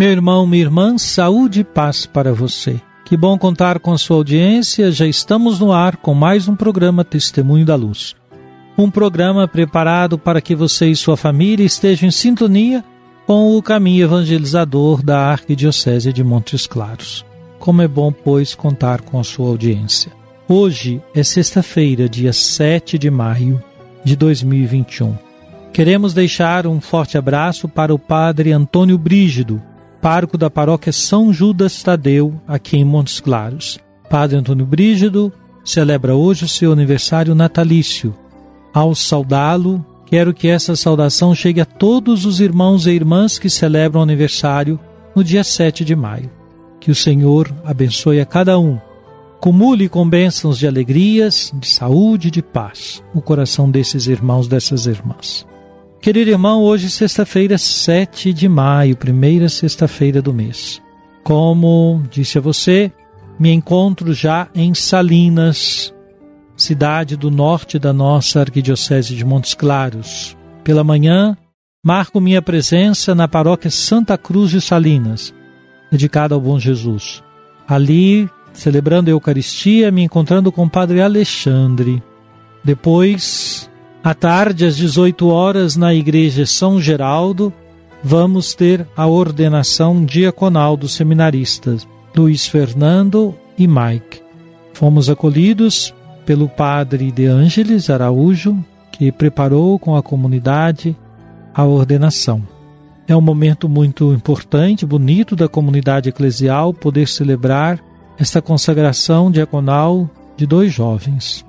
Meu irmão, minha irmã, saúde e paz para você. Que bom contar com a sua audiência. Já estamos no ar com mais um programa Testemunho da Luz. Um programa preparado para que você e sua família estejam em sintonia com o caminho evangelizador da Arquidiocese de Montes Claros. Como é bom, pois, contar com a sua audiência. Hoje é sexta-feira, dia 7 de maio de 2021. Queremos deixar um forte abraço para o Padre Antônio Brígido, pároco da paróquia São Judas Tadeu, aqui em Montes Claros. Padre Antônio Brígido celebra hoje o seu aniversário natalício. Ao saudá-lo, quero que essa saudação chegue a todos os irmãos e irmãs que celebram aniversário no dia 7 de maio. Que o Senhor abençoe a cada um. Cumule com bênçãos de alegrias, de saúde e de paz o coração desses irmãos, dessas irmãs. Querido irmão, hoje sexta-feira, 7 de maio, primeira sexta-feira do mês. Como disse a você, me encontro já em Salinas, cidade do norte da nossa arquidiocese de Montes Claros. Pela manhã, marco minha presença na paróquia Santa Cruz de Salinas, dedicada ao Bom Jesus. Ali, celebrando a Eucaristia, me encontrando com o Padre Alexandre. Depois, à tarde, às 18 horas, na Igreja São Geraldo, vamos ter a ordenação diaconal dos seminaristas Luiz Fernando e Mike. Fomos acolhidos pelo Padre De Ângeles Araújo, que preparou com a comunidade a ordenação. É um momento muito importante, bonito da comunidade eclesial poder celebrar esta consagração diaconal de dois jovens.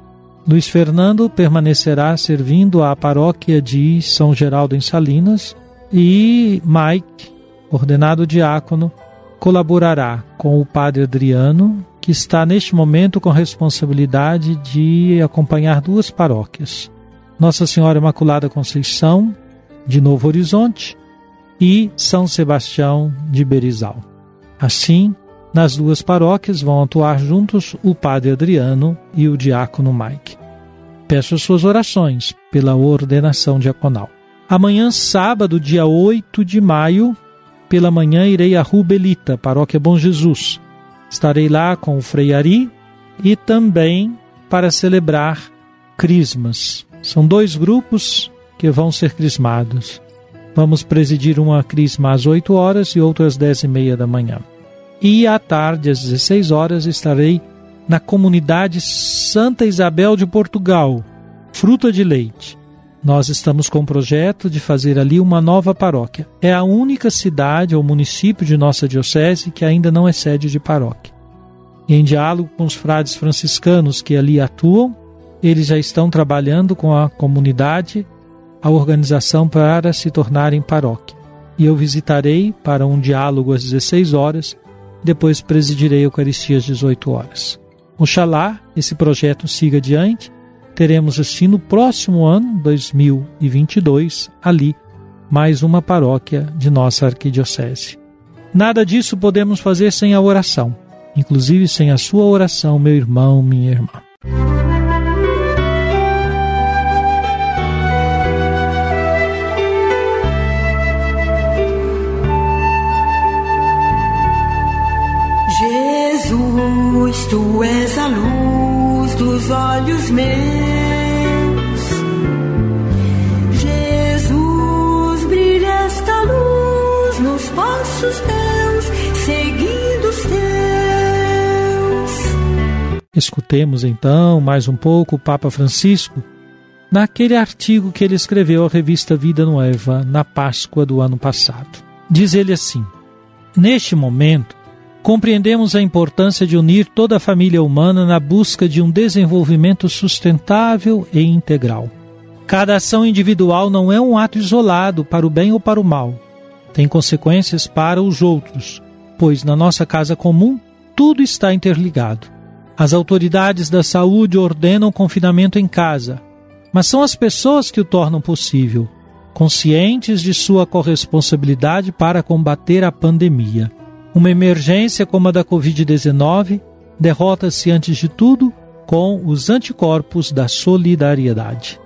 Luiz Fernando permanecerá servindo à paróquia de São Geraldo em Salinas e Mike, ordenado diácono, colaborará com o padre Adriano, que está neste momento com responsabilidade de acompanhar duas paróquias. Nossa Senhora Imaculada Conceição, de Novo Horizonte, e São Sebastião de Berizal. Assim, nas duas paróquias vão atuar juntos o padre Adriano e o diácono Mike. Peço as suas orações pela ordenação diaconal. Amanhã, sábado, dia 8 de maio, pela manhã irei a Rubelita, paróquia Bom Jesus. Estarei lá com o Frei Ari e também para celebrar Crismas. São dois grupos que vão ser crismados. Vamos presidir uma crisma às 8 horas e outra às 10 e meia da manhã. E à tarde, às 16 horas, estarei na comunidade Santa Isabel de Portugal, Fruta de Leite. Nós estamos com o projeto de fazer ali uma nova paróquia. É a única cidade ou município de nossa diocese que ainda não é sede de paróquia. Em diálogo com os frades franciscanos que ali atuam, eles já estão trabalhando com a comunidade a organização para se tornarem paróquia. E eu visitarei para um diálogo às 16 horas, depois presidirei a Eucaristia às 18 horas. Oxalá esse projeto siga adiante. Teremos assim no próximo ano, 2022, ali, mais uma paróquia de nossa arquidiocese. Nada disso podemos fazer sem a oração, inclusive sem a sua oração, meu irmão, minha irmã. Olhos meus. Jesus, brilha esta luz os teus, seguindo os teus. Escutemos então mais um pouco o Papa Francisco naquele artigo que ele escreveu à revista Vida Nova na Páscoa do ano passado. Diz ele assim: Neste momento, compreendemos a importância de unir toda a família humana na busca de um desenvolvimento sustentável e integral. Cada ação individual não é um ato isolado para o bem ou para o mal. Tem consequências para os outros, pois na nossa casa comum tudo está interligado. As autoridades da saúde ordenam confinamento em casa, mas são as pessoas que o tornam possível, conscientes de sua corresponsabilidade para combater a pandemia. Uma emergência como a da Covid-19 derrota-se antes de tudo com os anticorpos da solidariedade.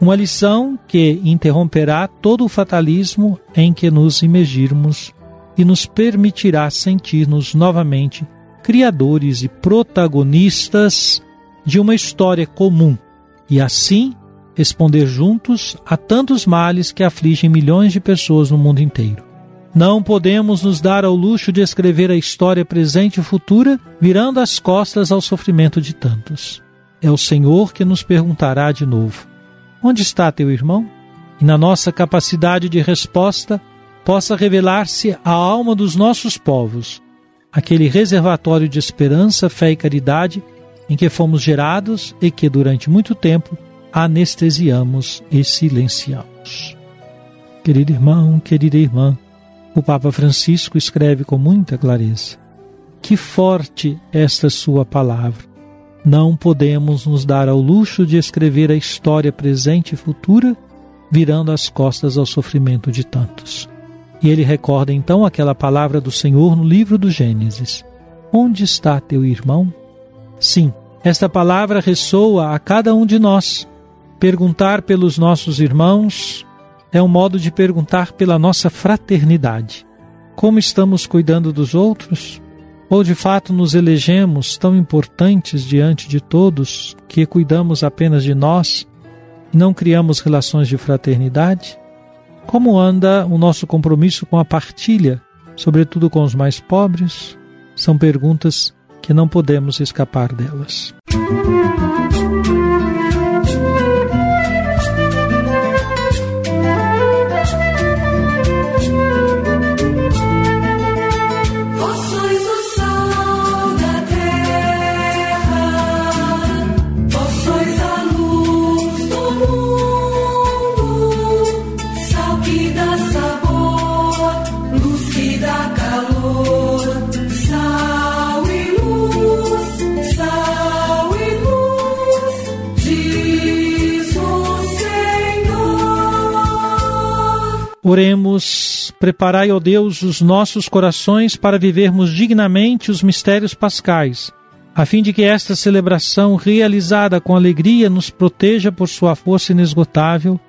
Uma lição que interromperá todo o fatalismo em que nos imergirmos e nos permitirá sentir-nos novamente criadores e protagonistas de uma história comum e assim responder juntos a tantos males que afligem milhões de pessoas no mundo inteiro. Não podemos nos dar ao luxo de escrever a história presente e futura virando as costas ao sofrimento de tantos. É o Senhor que nos perguntará de novo: Onde está teu irmão? E na nossa capacidade de resposta possa revelar-se a alma dos nossos povos, aquele reservatório de esperança, fé e caridade em que fomos gerados e que durante muito tempo anestesiamos e silenciamos. Querido irmão, querida irmã, o Papa Francisco escreve com muita clareza: Que forte esta sua palavra! Não podemos nos dar ao luxo de escrever a história presente e futura, virando as costas ao sofrimento de tantos. E ele recorda então aquela palavra do Senhor no livro do Gênesis: Onde está teu irmão? Sim, esta palavra ressoa a cada um de nós. Perguntar pelos nossos irmãos é um modo de perguntar pela nossa fraternidade. Como estamos cuidando dos outros? Ou de fato nos elegemos tão importantes diante de todos que cuidamos apenas de nós e não criamos relações de fraternidade? Como anda o nosso compromisso com a partilha, sobretudo com os mais pobres? São perguntas que não podemos escapar delas. Música Oremos, preparai, ó Deus, os nossos corações para vivermos dignamente os mistérios pascais, a fim de que esta celebração realizada com alegria nos proteja por sua força inesgotável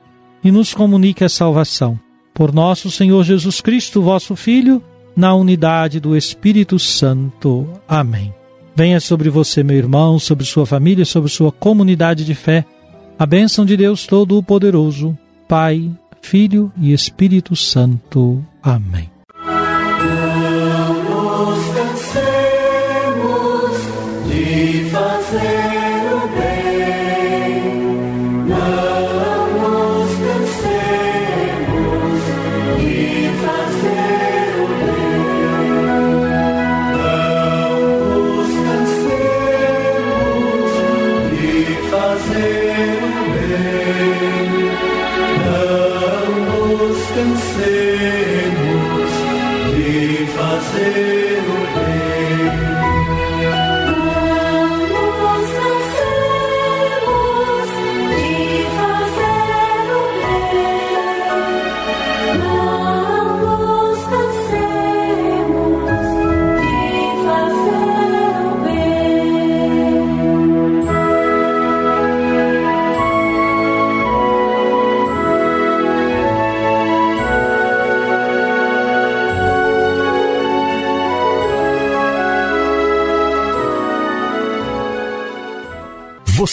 e nos comunique a salvação. Por nosso Senhor Jesus Cristo, vosso Filho, na unidade do Espírito Santo. Amém. Venha sobre você, meu irmão, sobre sua família, sobre sua comunidade de fé, a bênção de Deus Todo-Poderoso, Pai, Filho e Espírito Santo. Amém. cansemos say